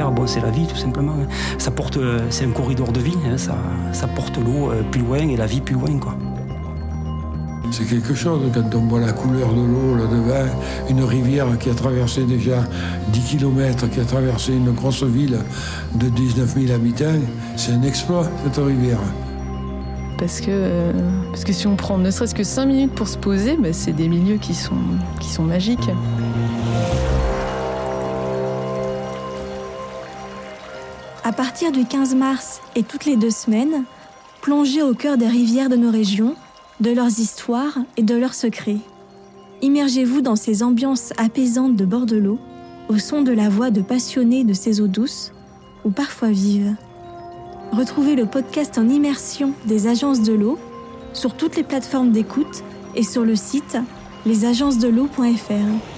bon, c'est la vie tout simplement. Ça porte, euh, c'est un corridor de vie, hein, ça, ça porte l'eau euh, plus loin et la vie plus loin. Quoi. C'est quelque chose quand on voit la couleur de l'eau là devant, une rivière qui a traversé déjà 10 km, qui a traversé une grosse ville de 19 000 habitants, c'est un exploit cette rivière. Parce que, euh, parce que si on prend ne serait-ce que 5 minutes pour se poser, bah, c'est des milieux qui sont, qui sont magiques. À partir du 15 mars et toutes les deux semaines, plongez au cœur des rivières de nos régions, de leurs histoires et de leurs secrets. Immergez-vous dans ces ambiances apaisantes de bord de l'eau, au son de la voix de passionnés de ces eaux douces, ou parfois vives. Retrouvez le podcast en immersion des agences de l'eau sur toutes les plateformes d'écoute et sur le site lesagencesdel'eau.fr.